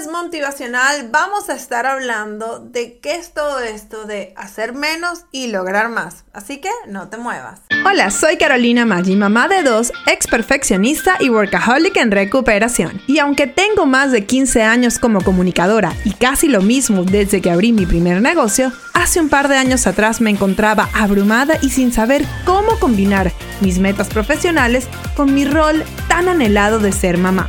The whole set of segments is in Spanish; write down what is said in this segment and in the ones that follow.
lunes motivacional vamos a estar hablando de qué es todo esto de hacer menos y lograr más. Así que no te muevas. Hola, soy Carolina Maggi, mamá de dos, ex perfeccionista y workaholic en recuperación. Y aunque tengo más de 15 años como comunicadora y casi lo mismo desde que abrí mi primer negocio, hace un par de años atrás me encontraba abrumada y sin saber cómo combinar mis metas profesionales con mi rol tan anhelado de ser mamá.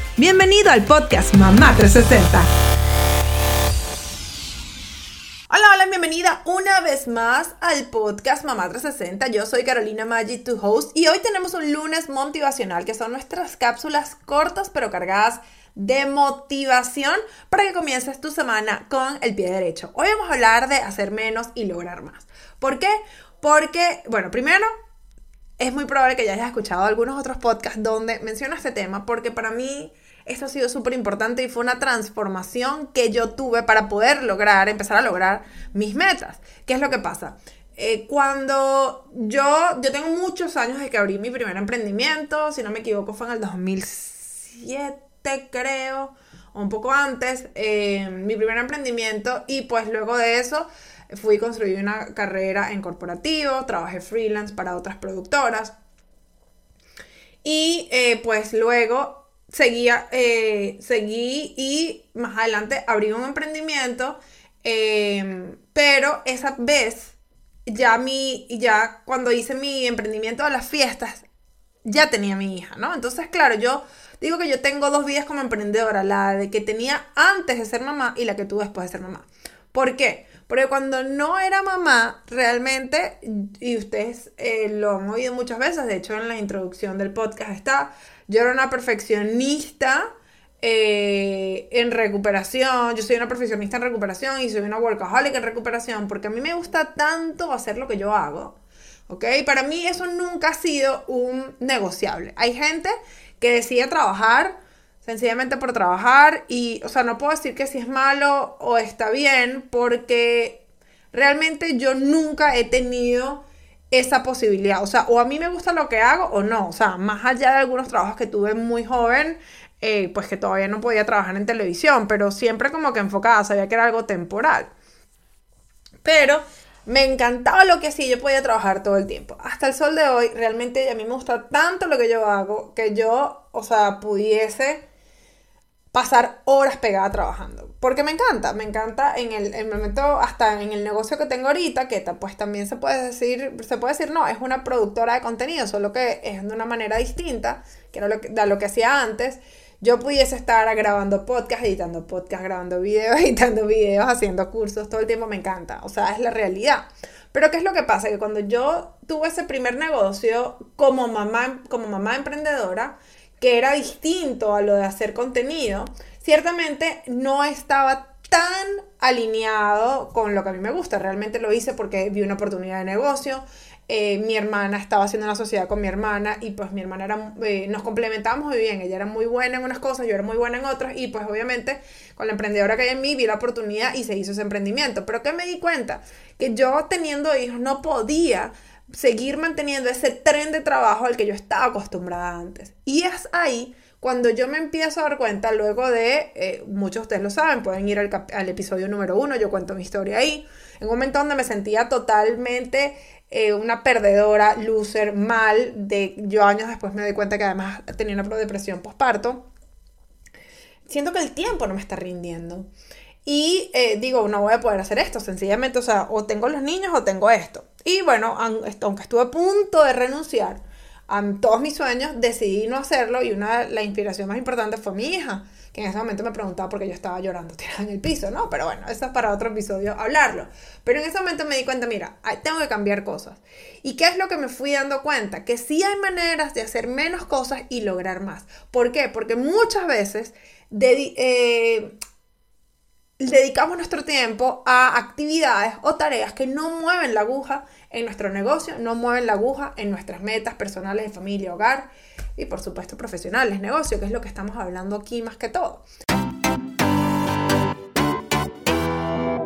Bienvenido al podcast Mamá 360. Hola, hola, bienvenida una vez más al podcast Mamá 360. Yo soy Carolina Maggi, tu host, y hoy tenemos un lunes motivacional, que son nuestras cápsulas cortas pero cargadas de motivación para que comiences tu semana con el pie derecho. Hoy vamos a hablar de hacer menos y lograr más. ¿Por qué? Porque, bueno, primero, es muy probable que ya hayas escuchado algunos otros podcasts donde menciona este tema, porque para mí esto ha sido súper importante y fue una transformación que yo tuve para poder lograr, empezar a lograr mis metas. ¿Qué es lo que pasa? Eh, cuando yo, yo tengo muchos años de que abrí mi primer emprendimiento, si no me equivoco fue en el 2007 creo, o un poco antes, eh, mi primer emprendimiento y pues luego de eso fui construir una carrera en corporativo, trabajé freelance para otras productoras y eh, pues luego seguía, eh, seguí y más adelante abrí un emprendimiento, em, pero esa vez ya mi, ya cuando hice mi emprendimiento de las fiestas, ya tenía mi hija, ¿no? Entonces, claro, yo digo que yo tengo dos vidas como emprendedora, la de que tenía antes de ser mamá y la que tuve después de ser mamá. ¿Por qué? Porque cuando no era mamá, realmente, y ustedes eh, lo han oído muchas veces, de hecho en la introducción del podcast está, yo era una perfeccionista eh, en recuperación, yo soy una perfeccionista en recuperación y soy una workaholic en recuperación, porque a mí me gusta tanto hacer lo que yo hago, ¿ok? Para mí eso nunca ha sido un negociable. Hay gente que decide trabajar sencillamente por trabajar y, o sea, no puedo decir que si es malo o está bien, porque realmente yo nunca he tenido esa posibilidad. O sea, o a mí me gusta lo que hago o no. O sea, más allá de algunos trabajos que tuve muy joven, eh, pues que todavía no podía trabajar en televisión, pero siempre como que enfocada, sabía que era algo temporal. Pero me encantaba lo que hacía, yo podía trabajar todo el tiempo. Hasta el sol de hoy, realmente a mí me gusta tanto lo que yo hago que yo, o sea, pudiese pasar horas pegada trabajando. Porque me encanta, me encanta en el, momento, hasta en el negocio que tengo ahorita, que pues también se puede decir, se puede decir, no, es una productora de contenido, solo que es de una manera distinta, que era lo que, lo que hacía antes. Yo pudiese estar grabando podcast, editando podcast, grabando videos, editando videos, haciendo cursos, todo el tiempo me encanta. O sea, es la realidad. Pero ¿qué es lo que pasa? Que cuando yo tuve ese primer negocio como mamá, como mamá emprendedora, que era distinto a lo de hacer contenido, ciertamente no estaba tan alineado con lo que a mí me gusta. Realmente lo hice porque vi una oportunidad de negocio. Eh, mi hermana estaba haciendo una sociedad con mi hermana y pues mi hermana era, eh, nos complementábamos muy bien. Ella era muy buena en unas cosas, yo era muy buena en otras y pues obviamente con la emprendedora que hay en mí vi la oportunidad y se hizo ese emprendimiento. Pero que me di cuenta que yo teniendo hijos no podía seguir manteniendo ese tren de trabajo al que yo estaba acostumbrada antes. Y es ahí cuando yo me empiezo a dar cuenta, luego de, eh, muchos de ustedes lo saben, pueden ir al, episodio número uno, yo cuento mi historia ahí, en un momento donde me sentía totalmente eh, una perdedora, loser, mal, de yo años después me doy cuenta que además tenía una depresión postparto, siento que el tiempo no me está rindiendo. Y eh, digo, no voy a poder hacer esto, sencillamente, o sea, o tengo los niños o tengo esto. Y bueno, aunque estuve a punto de renunciar a todos mis sueños, decidí no hacerlo y una la inspiración más importante fue mi hija. que en ese momento me preguntaba por qué yo estaba llorando tirada en el piso, ¿no? Pero bueno, eso es para otro episodio hablarlo. Pero en ese momento me di cuenta, mira, tengo que cambiar cosas. ¿Y qué es lo que me fui dando cuenta? Que sí hay maneras de hacer menos cosas y lograr más. ¿Por qué? Porque muchas veces eh, dedicamos nuestro tiempo a actividades o tareas que no mueven la aguja en nuestro negocio, no mueven la aguja en nuestras metas personales de familia, hogar y por supuesto profesionales, negocio, que es lo que estamos hablando aquí más que todo.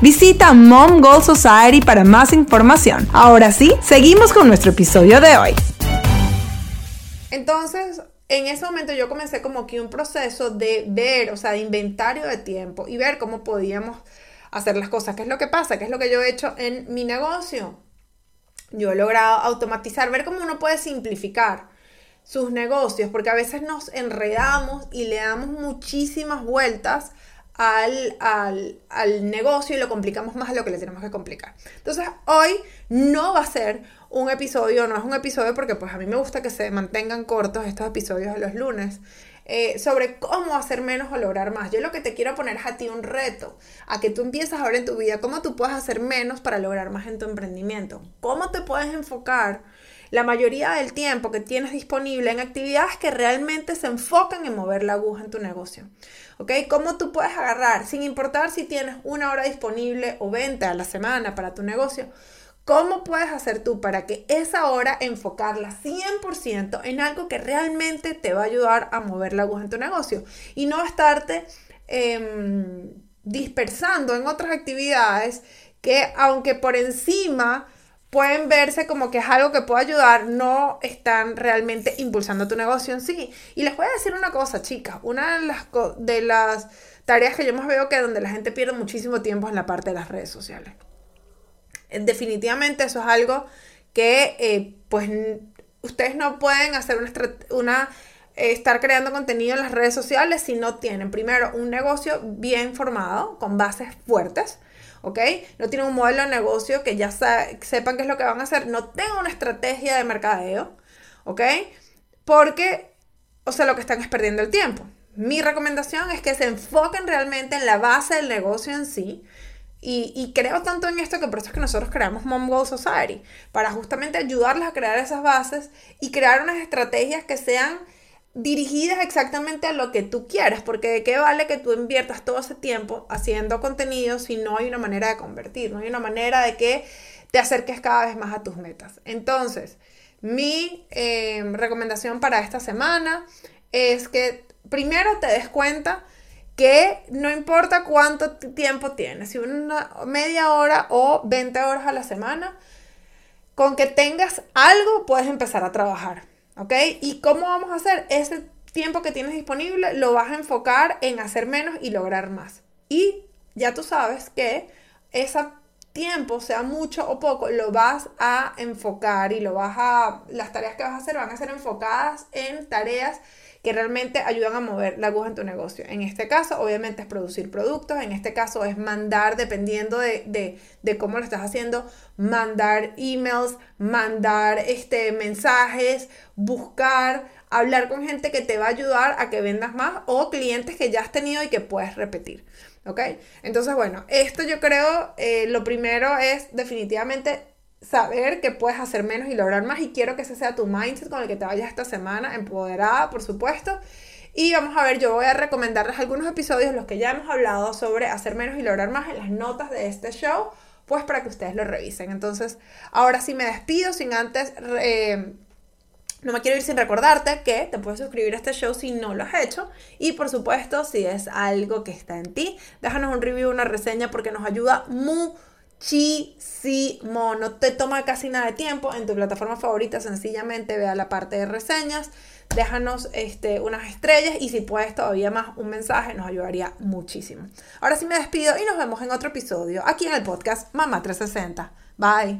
Visita Mom Goal Society para más información. Ahora sí, seguimos con nuestro episodio de hoy. Entonces, en ese momento yo comencé como que un proceso de ver, o sea, de inventario de tiempo y ver cómo podíamos hacer las cosas. ¿Qué es lo que pasa? ¿Qué es lo que yo he hecho en mi negocio? Yo he logrado automatizar, ver cómo uno puede simplificar sus negocios, porque a veces nos enredamos y le damos muchísimas vueltas al, al, negocio y lo complicamos más de lo que le tenemos que complicar. Entonces, hoy no va a ser un episodio, no es un episodio porque pues a mí me gusta que se mantengan cortos estos episodios de los lunes. Eh, sobre cómo hacer menos o lograr más. Yo lo que te quiero poner es a ti un reto, a que tú empieces ahora en tu vida, cómo tú puedes hacer menos para lograr más en tu emprendimiento, cómo te puedes enfocar la mayoría del tiempo que tienes disponible en actividades que realmente se enfocan en mover la aguja en tu negocio. ¿Ok? ¿Cómo tú puedes agarrar, sin importar si tienes una hora disponible o 20 a la semana para tu negocio? ¿Cómo puedes hacer tú para que esa hora enfocarla 100% en algo que realmente te va a ayudar a mover la aguja en tu negocio? Y no estarte em, dispersando en otras actividades que aunque por encima pueden verse como que es algo que puede ayudar, no están realmente impulsando tu negocio en sí. Y les voy a decir una cosa, chicas, una de las, tareas que yo más veo que donde la gente pierde muchísimo tiempo es en la parte de las redes sociales. Eh, definitivamente eso es algo que eh, pues ustedes no pueden hacer una, una eh, estar creando contenido en las redes sociales si no tienen primero un negocio bien formado, con bases fuertes, ¿ok? No tienen un modelo de negocio que ya sepan qué es lo que van a hacer, no tengan una estrategia de mercadeo, ¿ok? Porque, o sea, lo que están es perdiendo el tiempo. Mi recomendación es que se enfoquen realmente en la base del negocio en sí. Y, creo tanto en esto que por eso es que nosotros creamos Mom Goal Society, para justamente ayudarles a crear esas bases y crear unas estrategias que sean dirigidas exactamente a lo que tú quieres, porque de qué vale que tú inviertas todo ese tiempo haciendo contenido si no hay una manera de convertir, no hay una manera de que te acerques cada vez más a tus metas. Entonces, mi eh, recomendación para esta semana es que primero te des cuenta que no importa cuánto tiempo tienes, si una media hora o 20 horas a la semana, con que tengas algo puedes empezar a trabajar. ¿Ok? ¿Y cómo vamos a hacer? Ese tiempo que tienes disponible lo vas a enfocar en hacer menos y lograr más. Y ya tú sabes que ese tiempo, sea mucho o poco, lo vas a enfocar y lo vas a, las tareas que vas a hacer van a ser enfocadas en tareas que realmente ayudan a mover la aguja en tu negocio. En este caso, obviamente, es producir productos, en este caso es mandar, dependiendo de, cómo lo estás haciendo, mandar emails, mandar este, mensajes, buscar, hablar con gente que te va a ayudar a que vendas más o clientes que ya has tenido y que puedes repetir. ¿Ok? Entonces, bueno, esto yo creo, eh, lo primero es definitivamente saber que puedes hacer menos y lograr más y quiero que ese sea tu mindset con el que te vayas esta semana, empoderada, por supuesto. Y vamos a ver, yo voy a recomendarles algunos episodios, los que ya hemos hablado sobre hacer menos y lograr más en las notas de este show, pues para que ustedes lo revisen. Entonces, ahora sí me despido sin antes... no me quiero ir sin recordarte que te puedes suscribir a este show si no lo has hecho. Y por supuesto, si es algo que está en ti, déjanos un review, una reseña, porque nos ayuda muchísimo. No te toma casi nada de tiempo. En tu plataforma favorita, sencillamente ve a la parte de reseñas, déjanos este, unas estrellas y si puedes todavía más un mensaje, nos ayudaría muchísimo. Ahora sí me despido y nos vemos en otro episodio aquí en el podcast Mamá 360. Bye.